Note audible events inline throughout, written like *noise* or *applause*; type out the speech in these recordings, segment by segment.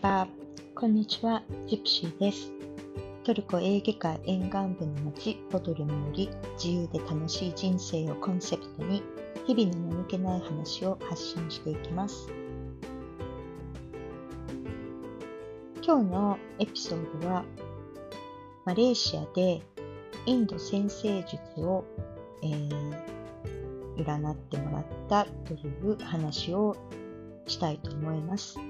バ、こんにちは、ジプシーです。トルコエーゲ海沿岸部の町、ボドルにより、自由で楽しい人生をコンセプトに、日々の眠気ない話を発信していきます。今日のエピソードは、マレーシアでインド先生術を、えー占ってもらったという話をしたいと思います。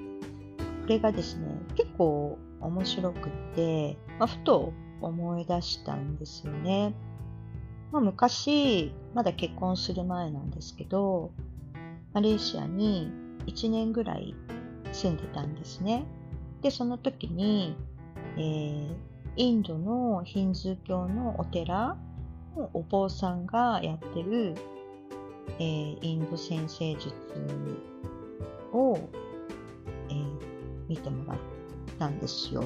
これがですね、結構面白くて、まあ、ふと思い出したんですよね。まあ、昔、まだ結婚する前なんですけど、マレーシアに1年ぐらい住んでたんですね。で、その時に、えーインドのヒンズー教のお寺のお坊さんがやってる、えーインド先生術を、見てもらったんですよ。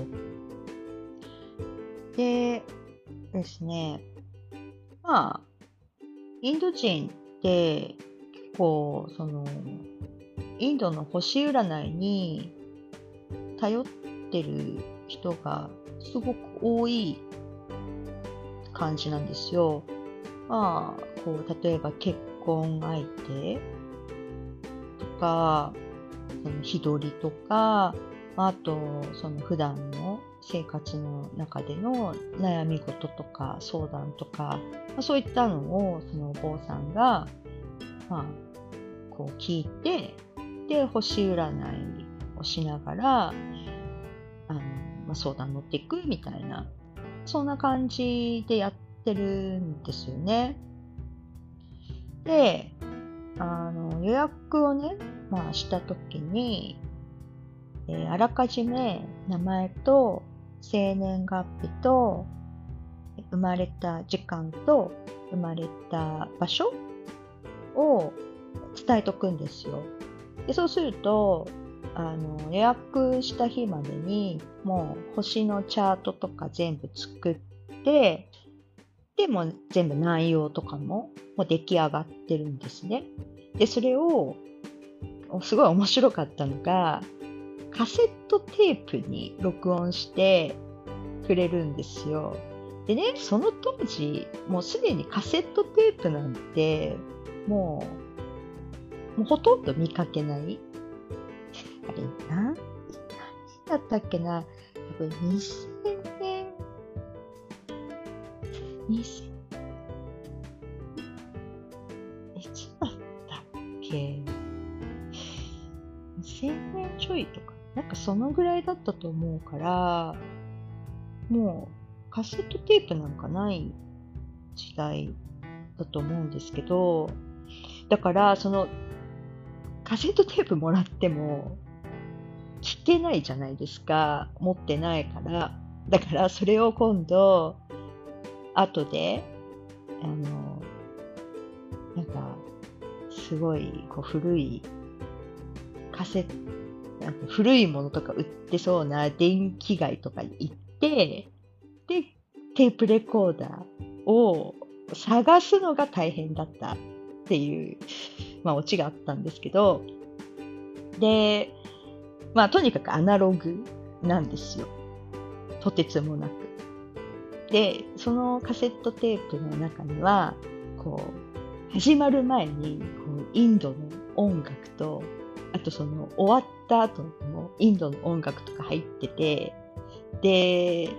でですね、まあ、インド人って結構、その、インドの星占いに頼ってる人がすごく多い感じなんですよ。まあ、こう、例えば結婚相手とか、その日取りとか、あと、その普段の生活の中での悩み事とか相談とか、まあ、そういったのをそのお坊さんが、まあ、こう聞いて、で、星占いをしながら、あの、まあ、相談乗っていくみたいな、そんな感じでやってるんですよね。で、あの、予約をね、まあ、したときに、えーあらかじめ名前と生年月日と生まれた時間と生まれた場所を伝えとくんですよ。でそうするとあの予約した日までにもう星のチャートとか全部作ってでも全部内容とかももう出来上がってるんですね。でそれをすごい面白かったのがカセットテープに録音してくれるんですよ。でね、その当時、もうすでにカセットテープなんて、もう、もうほとんど見かけない。あれ、何、何だったっけな多分2000年、2000年いつだったっけ人とか、なんかそのぐらいだったと思うから、もうカセットテープなんかない時代だと思うんですけど、だからそのカセットテープもらっても聞けないじゃないですか。持ってないから。だからそれを今度、後で、あの、なんか、すごいこう古いカセット、なんか古いものとか売ってそうな電気街とかに行って、で、テープレコーダーを探すのが大変だったっていう、まあ、オチがあったんですけど、で、まあ、とにかくアナログなんですよ。とてつもなく。で、そのカセットテープの中には、こう、始まる前に、こう、インドの音楽と、とその終わった後のインドの音楽とか入ってて、で、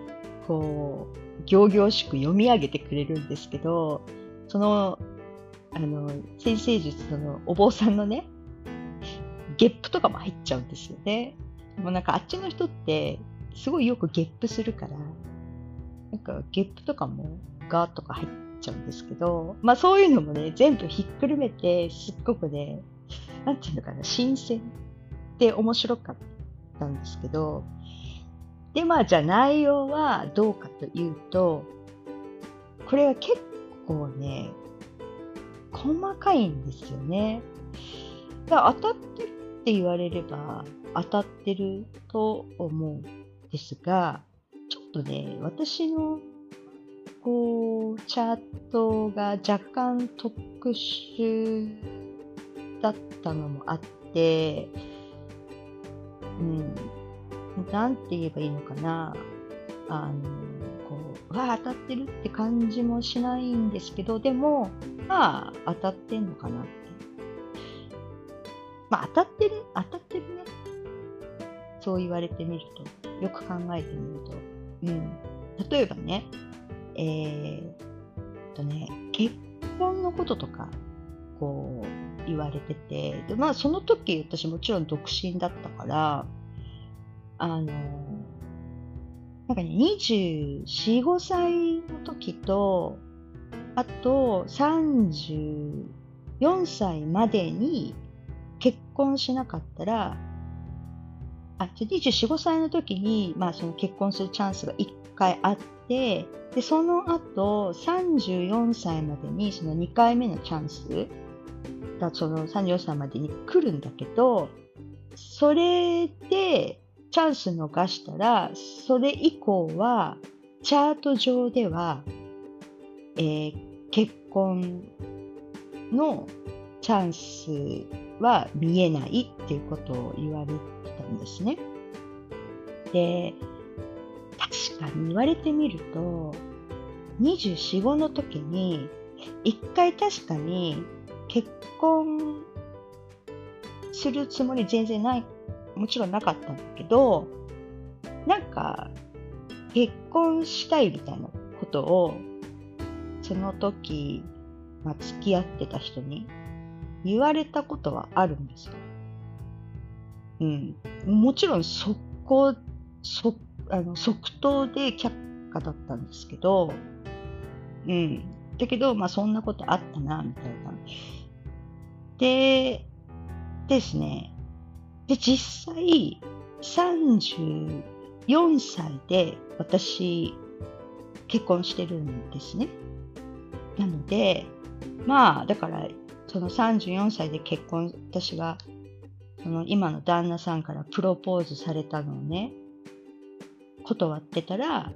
こう、行々しく読み上げてくれるんですけど、その、あの、先生術のお坊さんのね、ゲップとかも入っちゃうんですよね。もうなんかあっちの人って、すごいよくゲップするから、なんかゲップとかもガーとか入っちゃうんですけど、まあそういうのもね、全部ひっくるめて、すっごくね、なんていうのかな、新鮮で面白かったんですけど、で、まあじゃあ内容はどうかというと、これは結構ね、細かいんですよね。だから当たってるって言われれば当たってると思うんですが、ちょっとね、私のこう、チャートが若干特殊だったのもあって、うん、なんて言えばいいのかな、あの、こう、わあ、当たってるって感じもしないんですけど、でも、まあ、当たってんのかなって。まあ、当たってる、当たってるね。そう言われてみると、よく考えてみると。うん。例えばね、えー、とね、結婚のこととか、こう、言われてて、で、まあ、その時、私もちろん独身だったから、あの、なんかね、24、5歳の時と、あと34歳までに結婚しなかったら、あ、24、5歳の時に、まあその結婚するチャンスが1回あって、で、その後34歳までにその2回目のチャンスがその34歳までに来るんだけど、それでチャンス逃したら、それ以降は、チャート上では、えー、結婚のチャンスは見えないっていうことを言われてたんですね。で、確かに言われてみると、24、5の時に、一回確かに結婚するつもり全然ないもちろんなかったんだけど、なんか、結婚したいみたいなことを、その時、まあ、付き合ってた人に言われたことはあるんですよ。うん。もちろん速攻、即あの即答で却下だったんですけど、うん。だけど、まあそんなことあったな、みたいな。で、ですね、で、実際、34歳で私、結婚してるんですね。なので、まあ、だから、その34歳で結婚、私が、その今の旦那さんからプロポーズされたのをね、断ってたら、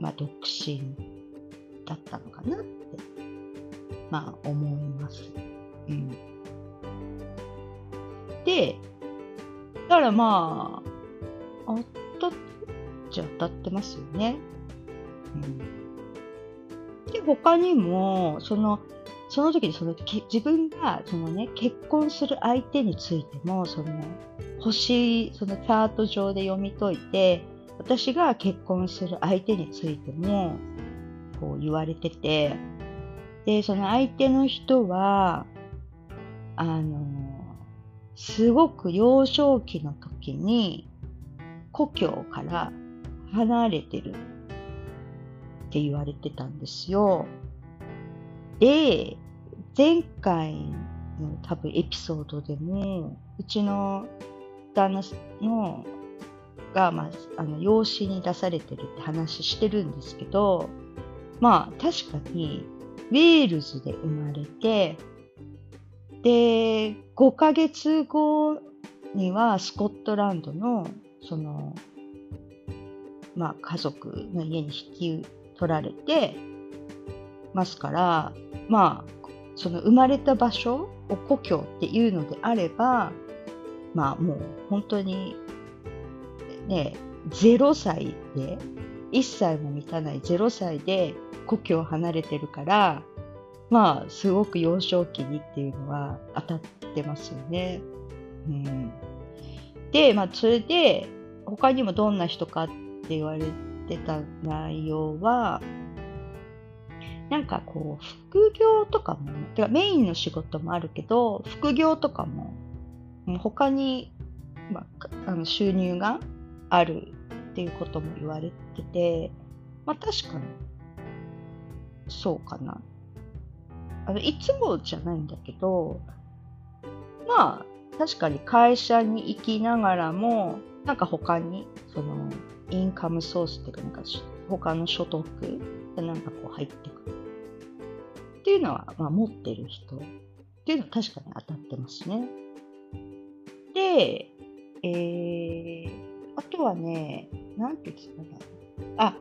まあ、独身だったのかなって、まあ、思います。うん。で、だからまあ、当たっちゃ当たってますよね。うん。で、他にも、その、その時にその自分がそのね、結婚する相手についても、その星、そのチャート上で読み解いて、私が結婚する相手についても、こう言われてて、で、その相手の人は、あの、すごく幼少期の時に故郷から離れてるって言われてたんですよ。で、前回の多分エピソードでも、うちの旦那のが、まあ、あの養子に出されてるって話してるんですけど、まあ確かにウェールズで生まれて、で、5ヶ月後にはスコットランドの、その、まあ、家族の家に引き取られてますから、まあ、その生まれた場所を故郷っていうのであれば、まあもう本当にね、0歳で、1歳も満たない0歳で故郷を離れてるから、まあ、すごく幼少期にっていうのは当たってますよね。うん、で、まあ、それで、他にもどんな人かって言われてた内容は、なんかこう、副業とかも、てかメインの仕事もあるけど、副業とかも、他に、まあ、あの収入があるっていうことも言われてて、まあ確かに、そうかなあのいつもじゃないんだけど、まあ、確かに会社に行きながらも、なんか他に、その、インカムソースっていうか、なんか他の所得がなんかこう入ってくる。っていうのは、まあ持ってる人っていうのは確かに当たってますね。で、えー、あとはね、なんて言ってたかな。あ、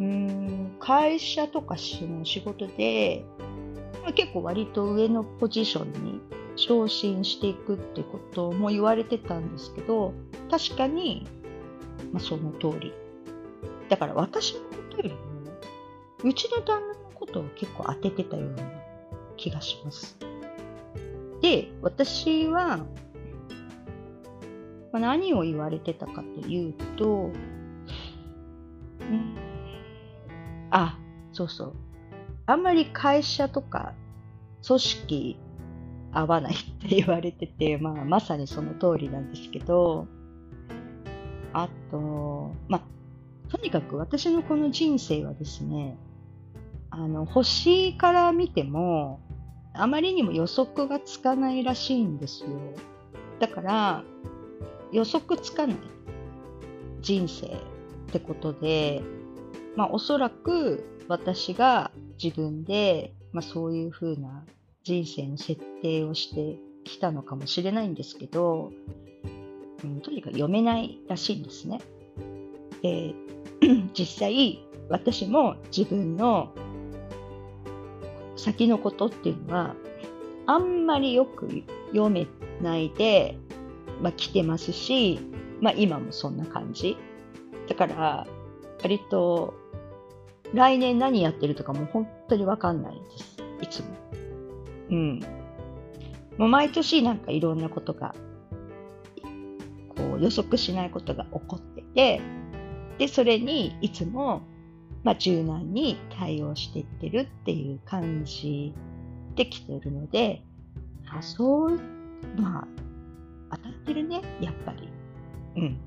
うん、会社とかの仕事で、結構割と上のポジションに昇進していくってことも言われてたんですけど、確かに、まあ、その通り。だから私のことよりも、うちの旦那のことを結構当ててたような気がします。で、私は、まあ、何を言われてたかというと、うん、あ、そうそう。あんまり会社とか組織合わないって言われてて、まあ、まさにその通りなんですけど、あと、まあ、とにかく私のこの人生はですね、あの、星から見ても、あまりにも予測がつかないらしいんですよ。だから、予測つかない人生ってことで、まあおそらく私が自分で、まあそういうふうな人生の設定をしてきたのかもしれないんですけど、うん、とにかく読めないらしいんですね。で *clears throat* 実際私も自分の先のことっていうのはあんまりよく読めないで、まあ、来てますし、まあ、今もそんな感じ。だから割と来年何やってるとかも本当にわかんないです。いつも。うん。もう毎年なんかいろんなことが、こう予測しないことが起こってて、で、それにいつも、まあ、柔軟に対応していってるっていう感じできてるので、あ、そう、まあ、当たってるね、やっぱり。うん。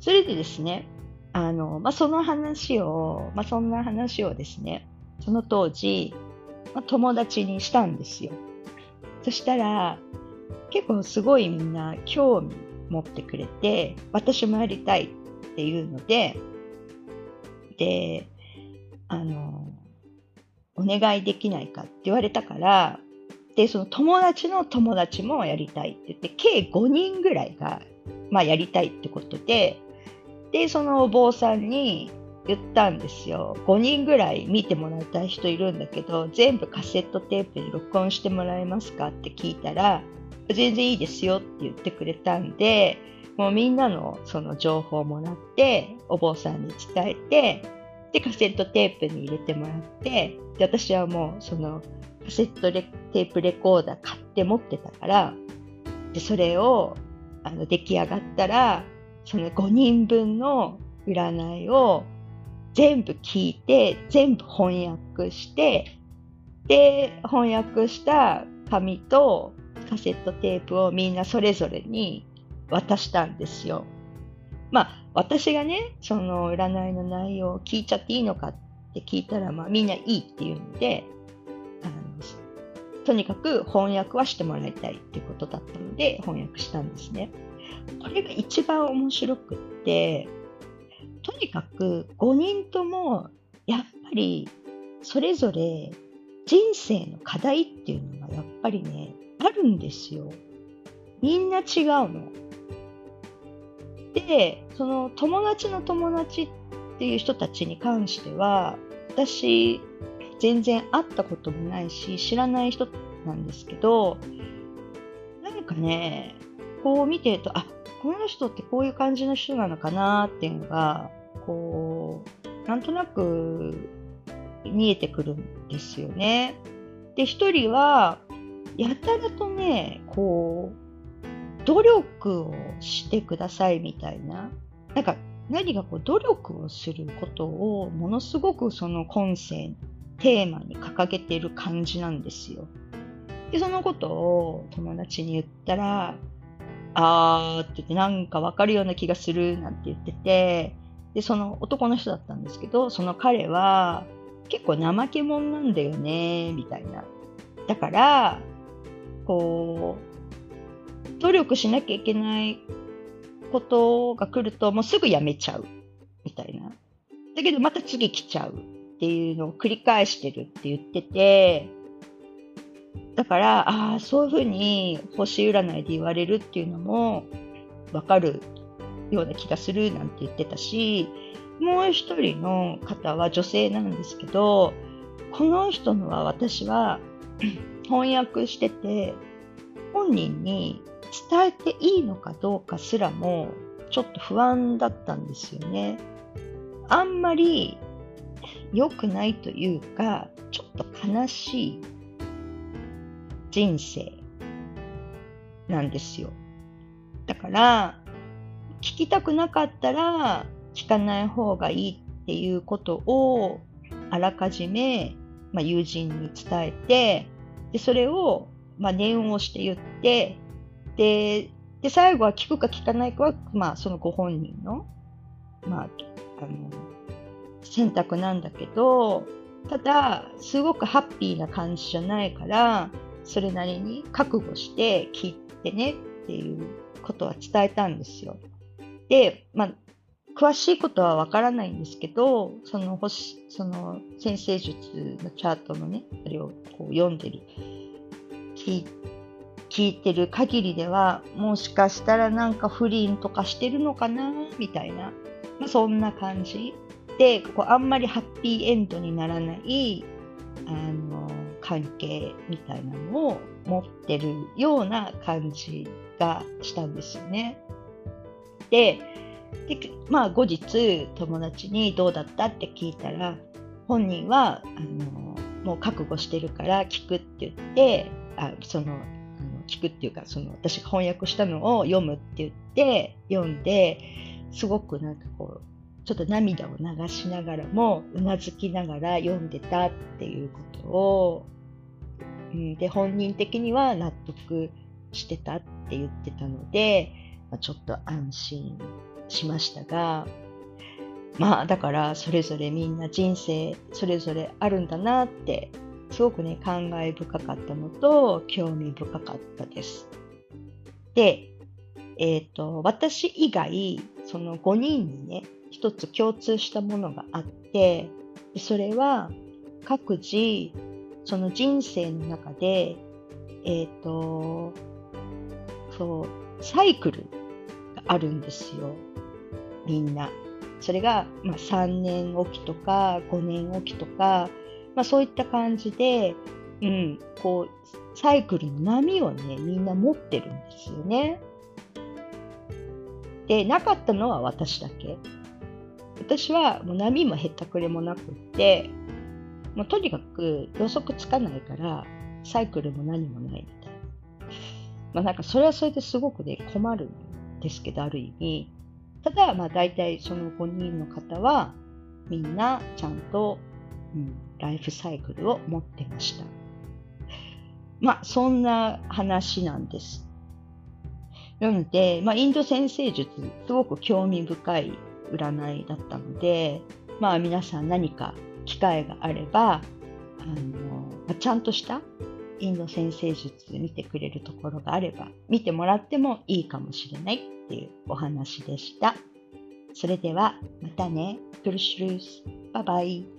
それでですね、あの、まあ、その話を、まあ、そんな話をですね、その当時、まあ、友達にしたんですよ。そしたら、結構すごいみんな興味持ってくれて、私もやりたいっていうので、で、あの、お願いできないかって言われたから、で、その友達の友達もやりたいって言って、計5人ぐらいが、まあやりたいってことで、で、そのお坊さんに言ったんですよ。5人ぐらい見てもらいたい人いるんだけど、全部カセットテープに録音してもらえますかって聞いたら、全然いいですよって言ってくれたんで、もうみんなのその情報をもらって、お坊さんに伝えて、で、カセットテープに入れてもらって、で、私はもうそのカセットテープレコーダー買って持ってたから、で、それをあの出来上がったら、その5人分の占いを全部聞いて、全部翻訳して、で、翻訳した紙とカセットテープをみんなそれぞれに渡したんですよ。まあ、私がね、その占いの内容を聞いちゃっていいのかって聞いたら、まあ、みんないいって言うんで、あのとにかく翻訳はしてもらいたいってことだったので、翻訳したんですね。これが一番面白くって、とにかく5人ともやっぱりそれぞれ人生の課題っていうのがやっぱりね、あるんですよ。みんな違うの。で、その友達の友達っていう人たちに関しては、私、全然会ったこともないし、知らない人なんですけど、なんかね、こう見てると、あ、この人ってこういう感じの人なのかなっていうのが、こう、なんとなく見えてくるんですよね。で、一人は、やたらとね、こう、努力をしてくださいみたいな。なんか、何かこう努力をすることをものすごくその今世テーマに掲げている感じなんですよ。で、そのことを友達に言ったら、あーって言ってなんかわかるような気がするなんて言ってて、で、その男の人だったんですけど、その彼は結構怠け者なんだよね、みたいな。だから、こう、努力しなきゃいけないことが来るともうすぐやめちゃう、みたいな。だけどまた次来ちゃうっていうのを繰り返してるって言ってて、だから、ああ、そういうふうに星占いで言われるっていうのもわかるような気がするなんて言ってたし、もう一人の方は女性なんですけど、この人のは私は *clears throat* 翻訳してて、本人に伝えていいのかどうかすらも、ちょっと不安だったんですよね。あんまり良くないというか、ちょっと悲しい人生なんですよ。だから、聞きたくなかったら聞かない方がいいっていうことをあらかじめ、まあ、友人に伝えて、でそれを、まあ、念をして言って、で、で最後は聞くか聞かないかは、まあ、そのご本人の、まあ、あの選択なんだけど、ただ、すごくハッピーな感じじゃないから、それなりに覚悟して聞いてねっていうことは伝えたんですよ。で、まあ、詳しいことはわからないんですけど、その星、その先生術のチャートのね、あれをこう読んでる、聞聞いてる限りでは、もしかしたらなんか不倫とかしてるのかな、みたいな、まあ、そんな感じで、こうあんまりハッピーエンドにならない、あの、関係みたいなのを持ってるような感じがしたんですよね。で、でまあ後日友達にどうだったって聞いたら、本人は、あの、もう覚悟してるから聞くって言って、あその、あの聞くっていうか、その私が翻訳したのを読むって言って、読んで、すごくなんかこう、ちょっと涙を流しながらも、うなずきながら読んでたっていうことをうん、で本人的には納得してたって言ってたので、まあ、ちょっと安心しましたがまあだからそれぞれみんな人生それぞれあるんだなってすごくね感慨深かったのと興味深かったです。で、えっ、ー、と私以外その5人にね一つ共通したものがあってそれは各自その人生の中で、えっ、ー、と、そう、サイクルがあるんですよ。みんな。それが、まあ、3年おきとか5年おきとか、まあ、そういった感じで、うん、こう、サイクルの波をね、みんな持ってるんですよね。で、なかったのは私だけ。私はもう波もへったくれもなくって、もうとにかく予測つかないから、サイクルも何もないみたいな。まあなんかそれはそれですごくね、困るんですけど、ある意味。ただ、まあ大体その5人の方は、みんなちゃんと、うん、ライフサイクルを持ってました。まあそんな話なんです。なので、まあインド先生術、すごく興味深い占いだったので、まあ皆さん何か機会があれば、あのまちゃんとしたインド先生術見てくれるところがあれば見てもらってもいいかもしれないっていうお話でした。それではまたね。プルシュルース。バイバイ。